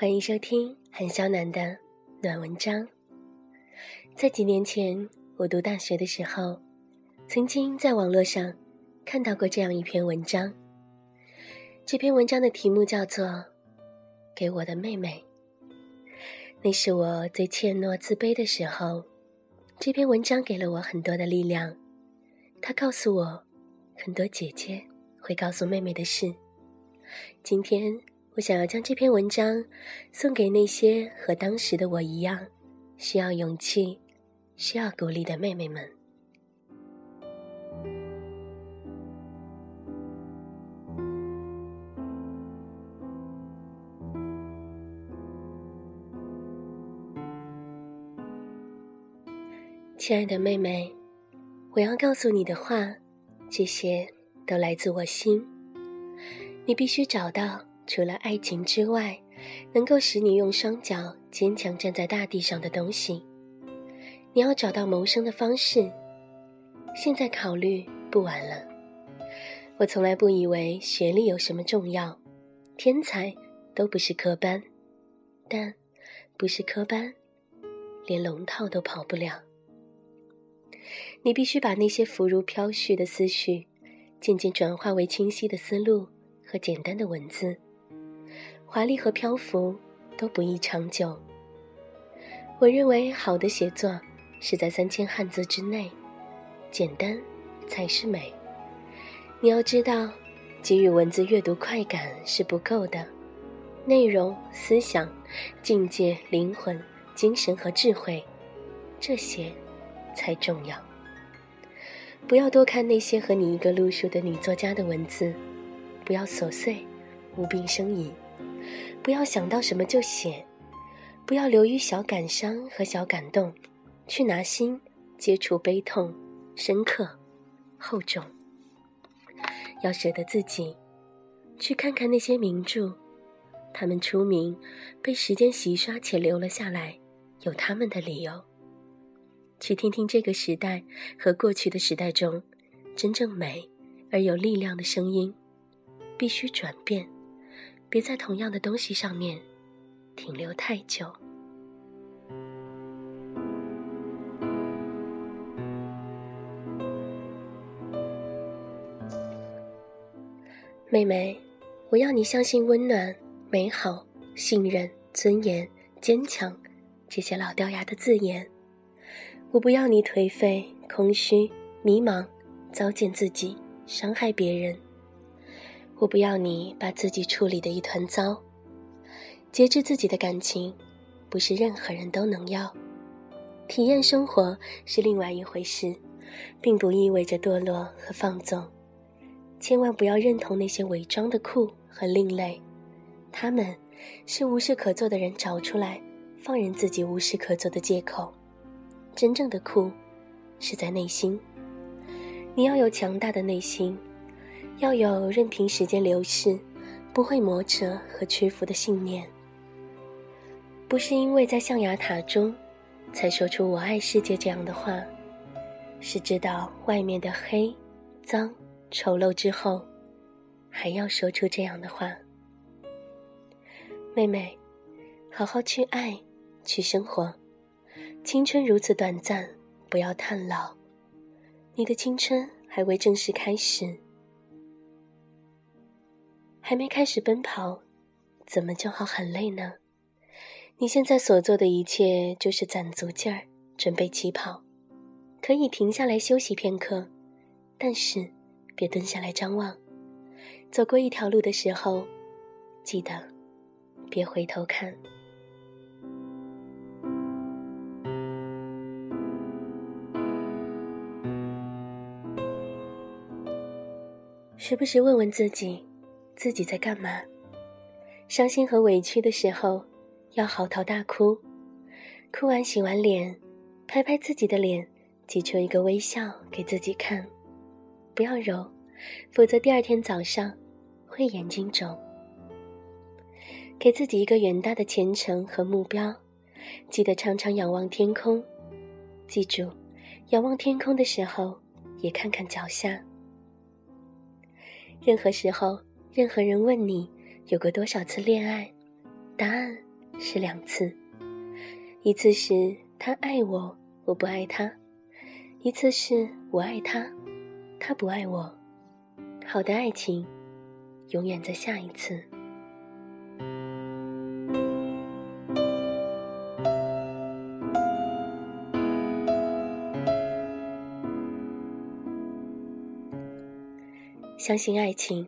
欢迎收听韩小暖的暖文章。在几年前，我读大学的时候，曾经在网络上看到过这样一篇文章。这篇文章的题目叫做《给我的妹妹》。那是我最怯懦、自卑的时候。这篇文章给了我很多的力量。它告诉我，很多姐姐会告诉妹妹的事。今天，我想要将这篇文章送给那些和当时的我一样，需要勇气、需要鼓励的妹妹们。亲爱的妹妹，我要告诉你的话，这些都来自我心。你必须找到除了爱情之外，能够使你用双脚坚强站在大地上的东西。你要找到谋生的方式。现在考虑不晚了。我从来不以为学历有什么重要，天才都不是科班，但不是科班，连龙套都跑不了。你必须把那些浮如飘絮的思绪，渐渐转化为清晰的思路。和简单的文字，华丽和漂浮都不易长久。我认为好的写作是在三千汉字之内，简单才是美。你要知道，给予文字阅读快感是不够的，内容、思想、境界、灵魂、精神和智慧，这些才重要。不要多看那些和你一个路数的女作家的文字。不要琐碎，无病呻吟；不要想到什么就写；不要流于小感伤和小感动，去拿心接触悲痛，深刻、厚重。要舍得自己，去看看那些名著，他们出名，被时间洗刷且留了下来，有他们的理由。去听听这个时代和过去的时代中，真正美而有力量的声音。必须转变，别在同样的东西上面停留太久。妹妹，我要你相信温暖、美好、信任、尊严、坚强这些老掉牙的字眼。我不要你颓废、空虚、迷茫、糟践自己、伤害别人。我不要你把自己处理的一团糟，节制自己的感情，不是任何人都能要。体验生活是另外一回事，并不意味着堕落和放纵。千万不要认同那些伪装的酷和另类，他们是无事可做的人找出来，放任自己无事可做的借口。真正的酷，是在内心。你要有强大的内心。要有任凭时间流逝，不会磨折和屈服的信念。不是因为在象牙塔中，才说出“我爱世界”这样的话，是知道外面的黑、脏、丑陋之后，还要说出这样的话。妹妹，好好去爱，去生活。青春如此短暂，不要叹老。你的青春还未正式开始。还没开始奔跑，怎么就好很累呢？你现在所做的一切就是攒足劲儿，准备起跑。可以停下来休息片刻，但是别蹲下来张望。走过一条路的时候，记得别回头看。时不时问问自己。自己在干嘛？伤心和委屈的时候，要嚎啕大哭。哭完洗完脸，拍拍自己的脸，挤出一个微笑给自己看。不要揉，否则第二天早上会眼睛肿。给自己一个远大的前程和目标，记得常常仰望天空。记住，仰望天空的时候，也看看脚下。任何时候。任何人问你有过多少次恋爱，答案是两次，一次是他爱我，我不爱他；一次是我爱他，他不爱我。好的爱情，永远在下一次。相信爱情，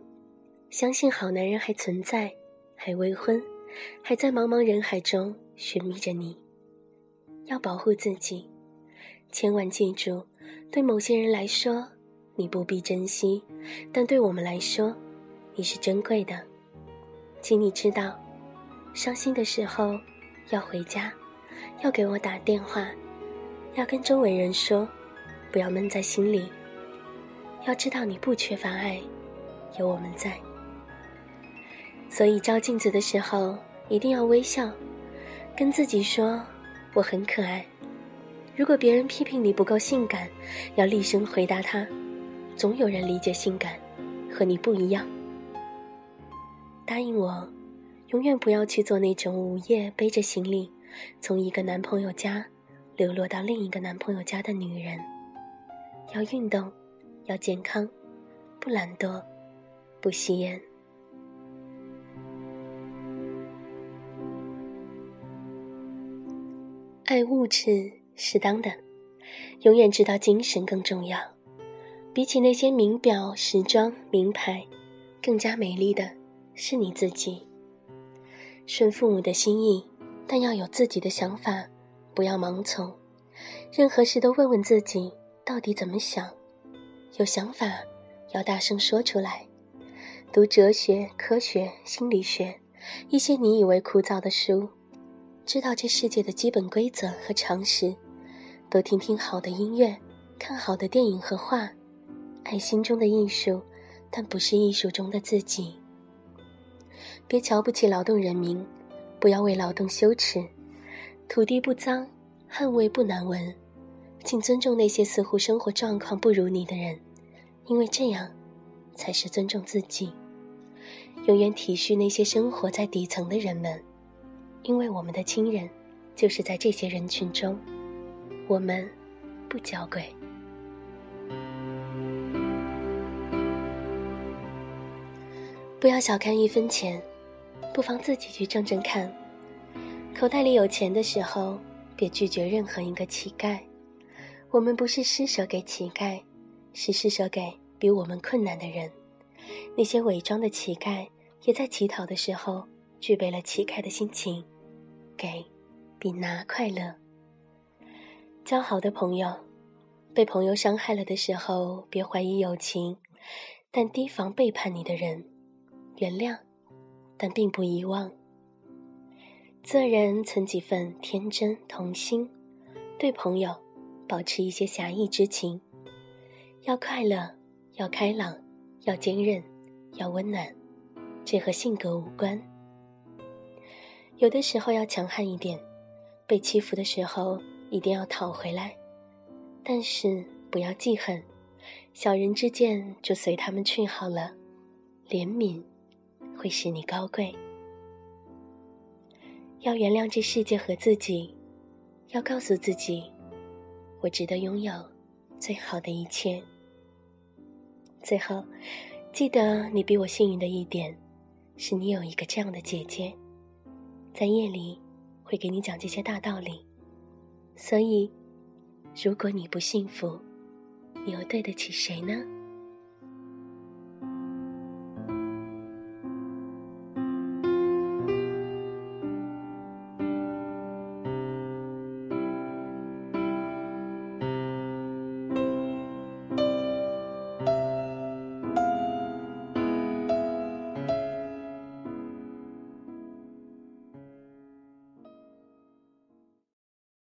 相信好男人还存在，还未婚。还在茫茫人海中寻觅着你，要保护自己，千万记住，对某些人来说，你不必珍惜，但对我们来说，你是珍贵的。请你知道，伤心的时候要回家，要给我打电话，要跟周围人说，不要闷在心里。要知道，你不缺乏爱，有我们在。所以照镜子的时候一定要微笑，跟自己说我很可爱。如果别人批评你不够性感，要厉声回答他：总有人理解性感，和你不一样。答应我，永远不要去做那种午夜背着行李，从一个男朋友家流落到另一个男朋友家的女人。要运动，要健康，不懒惰，不吸烟。爱物质适当的，永远知道精神更重要。比起那些名表、时装、名牌，更加美丽的是你自己。顺父母的心意，但要有自己的想法，不要盲从。任何事都问问自己到底怎么想。有想法要大声说出来。读哲学、科学、心理学，一些你以为枯燥的书。知道这世界的基本规则和常识，多听听好的音乐，看好的电影和画，爱心中的艺术，但不是艺术中的自己。别瞧不起劳动人民，不要为劳动羞耻。土地不脏，汗味不难闻。请尊重那些似乎生活状况不如你的人，因为这样，才是尊重自己。永远体恤那些生活在底层的人们。因为我们的亲人，就是在这些人群中，我们不娇贵。不要小看一分钱，不妨自己去挣挣看。口袋里有钱的时候，别拒绝任何一个乞丐。我们不是施舍给乞丐，是施舍给比我们困难的人。那些伪装的乞丐，也在乞讨的时候具备了乞丐的心情。给，比拿快乐。交好的朋友，被朋友伤害了的时候，别怀疑友情，但提防背叛你的人。原谅，但并不遗忘。做人存几分天真童心，对朋友保持一些侠义之情。要快乐，要开朗，要坚韧，要温暖。这和性格无关。有的时候要强悍一点，被欺负的时候一定要讨回来，但是不要记恨，小人之见就随他们去好了。怜悯会使你高贵。要原谅这世界和自己，要告诉自己，我值得拥有最好的一切。最后，记得你比我幸运的一点，是你有一个这样的姐姐。在夜里，会给你讲这些大道理。所以，如果你不幸福，你又对得起谁呢？